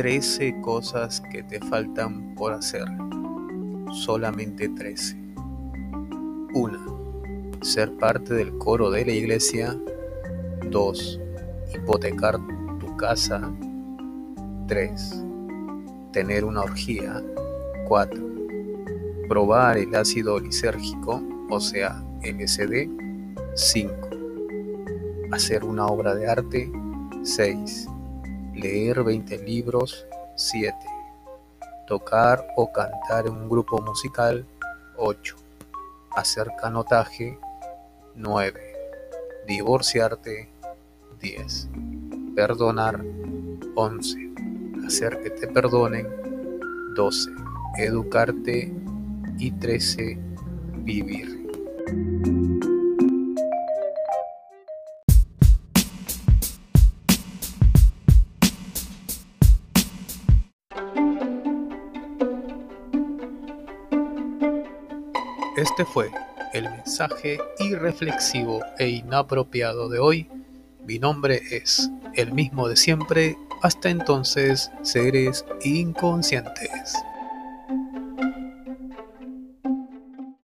13 cosas que te faltan por hacer. Solamente 13. 1. Ser parte del coro de la iglesia. 2. Hipotecar tu casa. 3. Tener una orgía. 4. Probar el ácido lisérgico, o sea, LSD. 5. Hacer una obra de arte. 6 leer 20 libros, 7. Tocar o cantar en un grupo musical, 8. Hacer canotaje, 9. Divorciarte, 10. Perdonar, 11. Hacer que te perdonen, 12. Educarte y 13. Vivir. Este fue el mensaje irreflexivo e inapropiado de hoy. Mi nombre es el mismo de siempre. Hasta entonces, seres inconscientes.